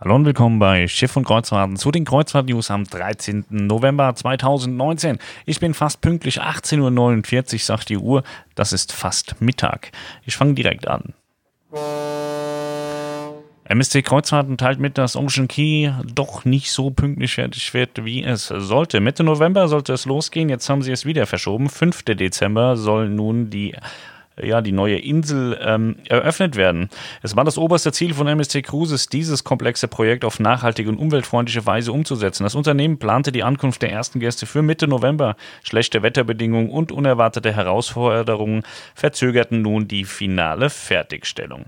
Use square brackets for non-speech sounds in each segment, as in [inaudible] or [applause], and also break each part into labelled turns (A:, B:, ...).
A: Hallo und willkommen bei Schiff und Kreuzfahrten zu den Kreuzfahrt-News am 13. November 2019. Ich bin fast pünktlich, 18.49 Uhr sagt die Uhr. Das ist fast Mittag. Ich fange direkt an. MSC Kreuzfahrten teilt mit, dass Ocean Key doch nicht so pünktlich fertig wird, wie es sollte. Mitte November sollte es losgehen, jetzt haben sie es wieder verschoben. 5. Dezember soll nun die ja, die neue Insel ähm, eröffnet werden. Es war das oberste Ziel von MSC Cruises, dieses komplexe Projekt auf nachhaltige und umweltfreundliche Weise umzusetzen. Das Unternehmen plante die Ankunft der ersten Gäste für Mitte November. Schlechte Wetterbedingungen und unerwartete Herausforderungen verzögerten nun die finale Fertigstellung.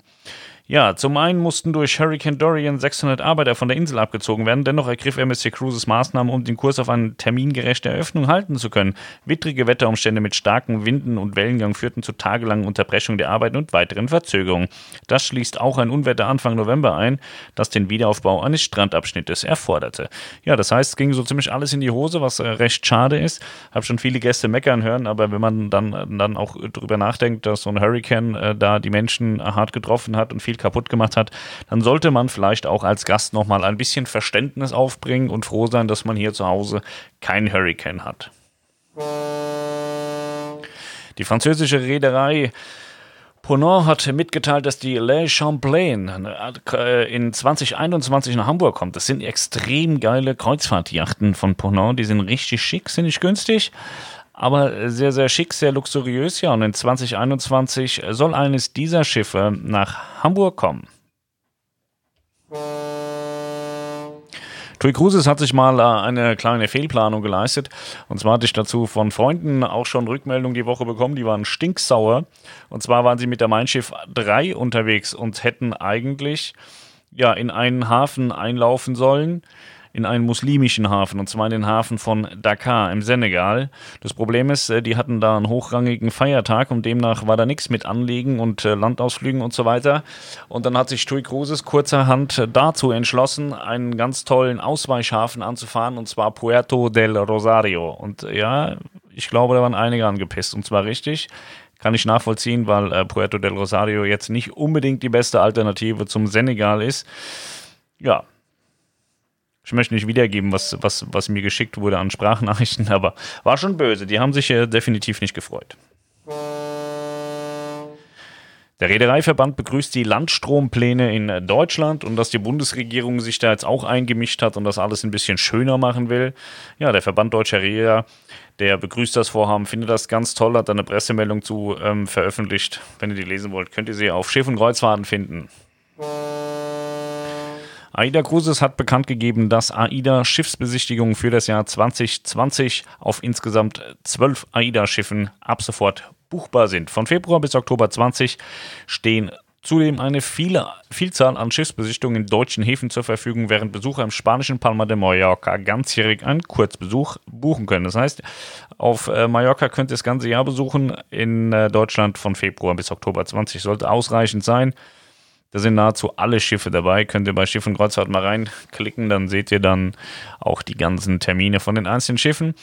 A: Ja, zum einen mussten durch Hurricane Dorian 600 Arbeiter von der Insel abgezogen werden. Dennoch ergriff MSC Cruises Maßnahmen, um den Kurs auf eine termingerechte Eröffnung halten zu können. Wittrige Wetterumstände mit starken Winden und Wellengang führten zu tagelangen Unterbrechungen der Arbeiten und weiteren Verzögerungen. Das schließt auch ein Unwetter Anfang November ein, das den Wiederaufbau eines Strandabschnittes erforderte. Ja, das heißt, es ging so ziemlich alles in die Hose, was äh, recht schade ist. Hab schon viele Gäste meckern hören, aber wenn man dann, dann auch drüber nachdenkt, dass so ein Hurricane äh, da die Menschen hart getroffen hat und viel viel kaputt gemacht hat, dann sollte man vielleicht auch als Gast nochmal ein bisschen Verständnis aufbringen und froh sein, dass man hier zu Hause keinen Hurricane hat. Die französische Reederei Ponant hat mitgeteilt, dass die Le Champlain äh, in 2021 nach Hamburg kommt. Das sind extrem geile Kreuzfahrtjachten von Ponant. Die sind richtig schick, sind nicht günstig aber sehr, sehr schick, sehr luxuriös. Ja, und in 2021 soll eines dieser Schiffe nach Hamburg kommen. TUI Cruises hat sich mal äh, eine kleine Fehlplanung geleistet. Und zwar hatte ich dazu von Freunden auch schon Rückmeldung die Woche bekommen. Die waren stinksauer. Und zwar waren sie mit der Mein Schiff 3 unterwegs und hätten eigentlich ja, in einen Hafen einlaufen sollen in einen muslimischen Hafen, und zwar in den Hafen von Dakar im Senegal. Das Problem ist, äh, die hatten da einen hochrangigen Feiertag und demnach war da nichts mit Anlegen und äh, Landausflügen und so weiter. Und dann hat sich TUI Cruises kurzerhand äh, dazu entschlossen, einen ganz tollen Ausweichhafen anzufahren, und zwar Puerto del Rosario. Und ja, ich glaube, da waren einige angepisst, und zwar richtig kann ich nachvollziehen, weil äh, Puerto del Rosario jetzt nicht unbedingt die beste Alternative zum Senegal ist. Ja, ich möchte nicht wiedergeben, was, was, was mir geschickt wurde an Sprachnachrichten, [laughs] aber war schon böse. Die haben sich äh, definitiv nicht gefreut. Der Reedereiverband begrüßt die Landstrompläne in Deutschland und dass die Bundesregierung sich da jetzt auch eingemischt hat und das alles ein bisschen schöner machen will. Ja, der Verband Deutscher Reeder, der begrüßt das Vorhaben, findet das ganz toll, hat da eine Pressemeldung zu ähm, veröffentlicht. Wenn ihr die lesen wollt, könnt ihr sie auf Schiff und Kreuzfahrten finden. AIDA Cruises hat bekannt gegeben, dass AIDA Schiffsbesichtigungen für das Jahr 2020 auf insgesamt zwölf AIDA-Schiffen ab sofort buchbar sind. Von Februar bis Oktober 20 stehen zudem eine viele, Vielzahl an Schiffsbesichtigungen in deutschen Häfen zur Verfügung, während Besucher im spanischen Palma de Mallorca ganzjährig einen Kurzbesuch buchen können. Das heißt, auf äh, Mallorca könnt ihr das ganze Jahr besuchen, in äh, Deutschland von Februar bis Oktober 20 sollte ausreichend sein. Da sind nahezu alle Schiffe dabei. Könnt ihr bei Schiff und Kreuzfahrt mal reinklicken, dann seht ihr dann auch die ganzen Termine von den einzelnen Schiffen.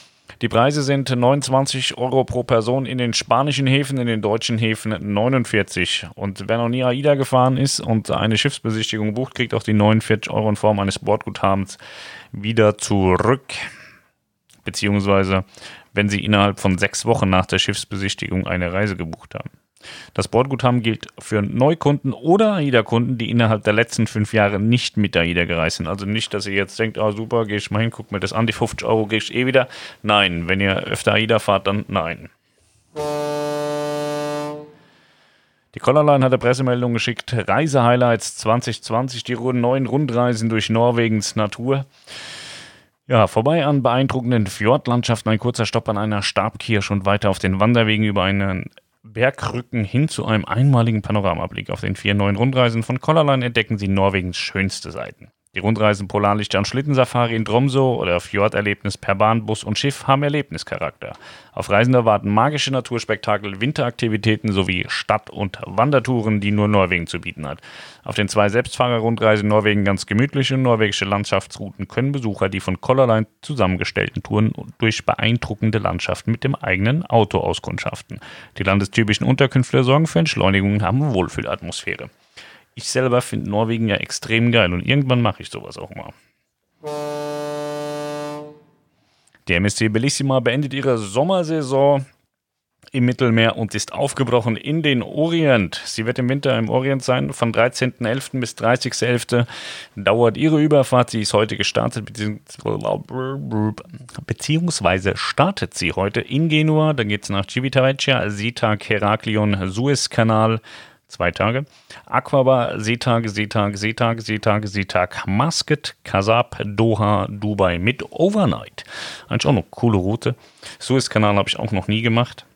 A: Die Preise sind 29 Euro pro Person in den spanischen Häfen, in den deutschen Häfen 49. Und wer noch nie AIDA gefahren ist und eine Schiffsbesichtigung bucht, kriegt auch die 49 Euro in Form eines Bordguthabens wieder zurück. Beziehungsweise, wenn Sie innerhalb von sechs Wochen nach der Schiffsbesichtigung eine Reise gebucht haben. Das Bordguthaben gilt für Neukunden oder AIDA-Kunden, die innerhalb der letzten fünf Jahre nicht mit AIDA gereist sind. Also nicht, dass ihr jetzt denkt, ah oh, super, gehe ich mal hin, guck mir das an, die 50 Euro gehe ich eh wieder. Nein, wenn ihr öfter AIDA fahrt, dann nein. Die Collarline hat eine Pressemeldung geschickt. Reisehighlights 2020, die neuen Rundreisen durch Norwegens Natur. Ja, vorbei an beeindruckenden Fjordlandschaften, ein kurzer Stopp an einer Stabkirche und weiter auf den Wanderwegen über einen Bergrücken hin zu einem einmaligen Panoramablick. Auf den vier neuen Rundreisen von Collarline entdecken Sie Norwegens schönste Seiten. Die Rundreisen Polarlichter und Schlittensafari in Tromsø oder Fjorderlebnis per Bahn, Bus und Schiff haben Erlebnischarakter. Auf Reisen erwarten magische Naturspektakel, Winteraktivitäten sowie Stadt- und Wandertouren, die nur Norwegen zu bieten hat. Auf den zwei Selbstfahrerrundreisen Norwegen ganz gemütliche norwegische Landschaftsrouten können Besucher die von Colorline zusammengestellten Touren durch beeindruckende Landschaften mit dem eigenen Auto auskundschaften. Die landestypischen Unterkünfte sorgen für Entschleunigung und haben Wohlfühlatmosphäre. Ich selber finde Norwegen ja extrem geil und irgendwann mache ich sowas auch mal. Die MSC Bellissima beendet ihre Sommersaison im Mittelmeer und ist aufgebrochen in den Orient. Sie wird im Winter im Orient sein. Von 13.11. bis 30.11. dauert ihre Überfahrt. Sie ist heute gestartet, beziehungsweise startet sie heute in Genua. Dann geht es nach Civitavecchia, Sitag, Heraklion, Suezkanal. Zwei Tage. Aquaba, Seetag, Seetag, Seetag, Seetag, Seetag, Muscat, Kasab, Doha, Dubai mit Overnight. Eigentlich auch eine coole Route. Suezkanal habe ich auch noch nie gemacht.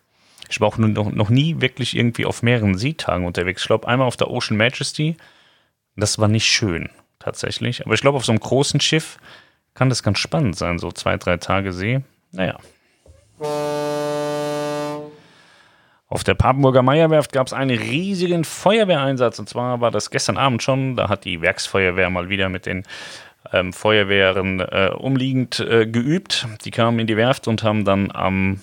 A: Ich war auch noch, noch nie wirklich irgendwie auf mehreren Seetagen unterwegs. Ich glaube, einmal auf der Ocean Majesty. Das war nicht schön, tatsächlich. Aber ich glaube, auf so einem großen Schiff kann das ganz spannend sein, so zwei, drei Tage See. Naja. Auf der Papenburger Meierwerft gab es einen riesigen Feuerwehreinsatz. Und zwar war das gestern Abend schon. Da hat die Werksfeuerwehr mal wieder mit den ähm, Feuerwehren äh, umliegend äh, geübt. Die kamen in die Werft und haben dann am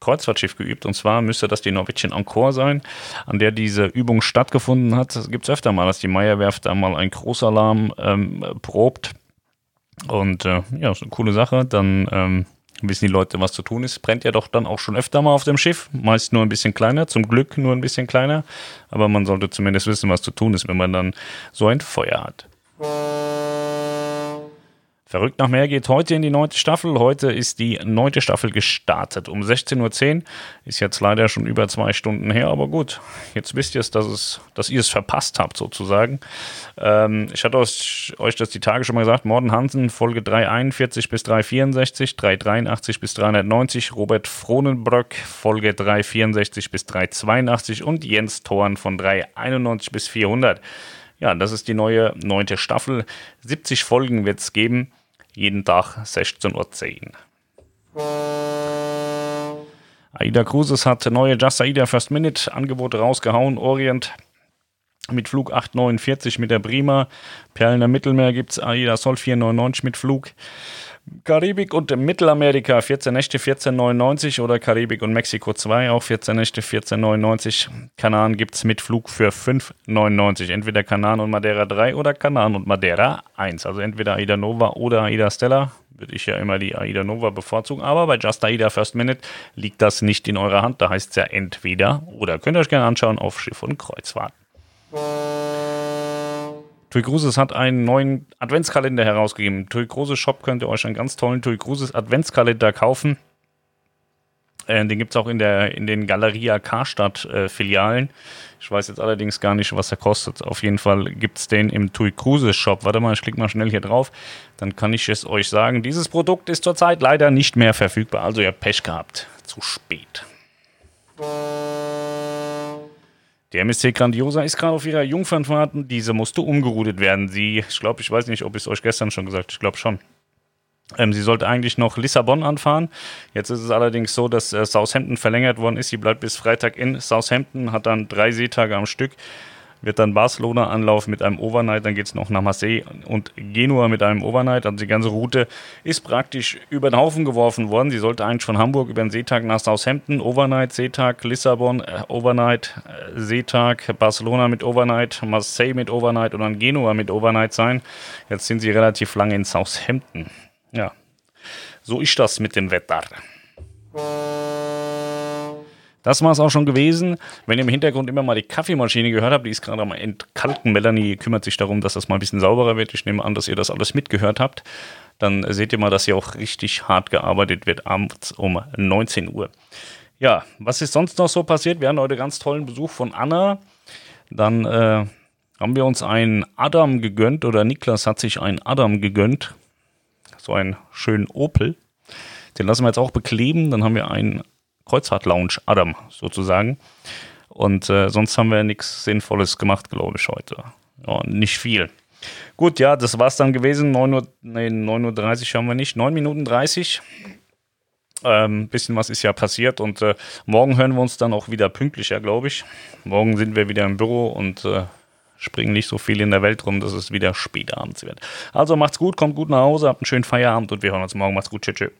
A: Kreuzfahrtschiff geübt. Und zwar müsste das die Norwegian Encore sein, an der diese Übung stattgefunden hat. Es gibt öfter mal, dass die Meierwerft da mal einen Großalarm ähm, probt. Und äh, ja, ist eine coole Sache. Dann ähm, wissen die Leute, was zu tun ist. Brennt ja doch dann auch schon öfter mal auf dem Schiff. Meist nur ein bisschen kleiner, zum Glück nur ein bisschen kleiner. Aber man sollte zumindest wissen, was zu tun ist, wenn man dann so ein Feuer hat. Verrückt nach mehr geht heute in die neunte Staffel. Heute ist die neunte Staffel gestartet. Um 16.10 Uhr ist jetzt leider schon über zwei Stunden her, aber gut. Jetzt wisst ihr es, dass, es, dass ihr es verpasst habt, sozusagen. Ähm, ich hatte euch, euch das die Tage schon mal gesagt. Morden Hansen, Folge 341 bis 364, 383 bis 390. Robert Frohnenbröck, Folge 364 bis 382 und Jens Thorn von 391 bis 400. Ja, das ist die neue neunte Staffel. 70 Folgen wird es geben jeden Tag 16.10 Uhr. Aida Cruises hat neue Just Aida First Minute Angebote rausgehauen. Orient mit Flug 849 mit der Prima. Perlen im Mittelmeer gibt es Aida Sol 499 mit Flug. Karibik und Mittelamerika 14 Nächte 14,99 oder Karibik und Mexiko 2 auch 14 Nächte 14,99. Kanaren gibt es mit Flug für 5,99. Entweder Kanaren und Madeira 3 oder Kanaren und Madeira 1. Also entweder Aida Nova oder Aida Stella. Würde ich ja immer die Aida Nova bevorzugen. Aber bei Just Aida First Minute liegt das nicht in eurer Hand. Da heißt es ja entweder oder. Könnt ihr euch gerne anschauen auf Schiff und Kreuzfahrt. Tui Cruises hat einen neuen Adventskalender herausgegeben. Tui Cruises Shop könnt ihr euch einen ganz tollen Tui Cruises Adventskalender kaufen. Äh, den gibt es auch in, der, in den Galeria Karstadt äh, Filialen. Ich weiß jetzt allerdings gar nicht, was er kostet. Auf jeden Fall gibt es den im Tui Cruises Shop. Warte mal, ich klicke mal schnell hier drauf. Dann kann ich es euch sagen. Dieses Produkt ist zurzeit leider nicht mehr verfügbar. Also ihr habt Pech gehabt. Zu spät. Der MSC Grandiosa ist gerade auf ihrer Jungfernfahrt. Diese musste umgeroutet werden. Sie, ich glaube, ich weiß nicht, ob ich es euch gestern schon gesagt Ich glaube schon. Ähm, sie sollte eigentlich noch Lissabon anfahren. Jetzt ist es allerdings so, dass äh, Southampton verlängert worden ist. Sie bleibt bis Freitag in Southampton, hat dann drei Seetage am Stück wird dann Barcelona anlaufen mit einem Overnight, dann geht es noch nach Marseille und Genua mit einem Overnight. Also die ganze Route ist praktisch über den Haufen geworfen worden. Sie sollte eigentlich von Hamburg über den Seetag nach Southampton, Overnight, Seetag, Lissabon, äh, Overnight, äh, Seetag, Barcelona mit Overnight, Marseille mit Overnight und dann Genua mit Overnight sein. Jetzt sind sie relativ lange in Southampton. Ja, so ist das mit dem Wetter. Das war es auch schon gewesen. Wenn ihr im Hintergrund immer mal die Kaffeemaschine gehört habt, die ist gerade am Entkalken. Melanie kümmert sich darum, dass das mal ein bisschen sauberer wird. Ich nehme an, dass ihr das alles mitgehört habt. Dann seht ihr mal, dass hier auch richtig hart gearbeitet wird, abends um 19 Uhr. Ja, was ist sonst noch so passiert? Wir hatten heute ganz tollen Besuch von Anna. Dann äh, haben wir uns einen Adam gegönnt oder Niklas hat sich einen Adam gegönnt. So einen schönen Opel. Den lassen wir jetzt auch bekleben. Dann haben wir einen Kreuzfahrt-Lounge Adam sozusagen. Und äh, sonst haben wir nichts Sinnvolles gemacht, glaube ich, heute. Ja, nicht viel. Gut, ja, das war es dann gewesen. 9 Uhr, nee, 9.30 Uhr haben wir nicht. 9 Minuten 30. Ähm, bisschen was ist ja passiert und äh, morgen hören wir uns dann auch wieder pünktlicher, glaube ich. Morgen sind wir wieder im Büro und äh, springen nicht so viel in der Welt rum, dass es wieder spät abends wird. Also macht's gut, kommt gut nach Hause, habt einen schönen Feierabend und wir hören uns morgen. Macht's gut, tschüss. tschüss.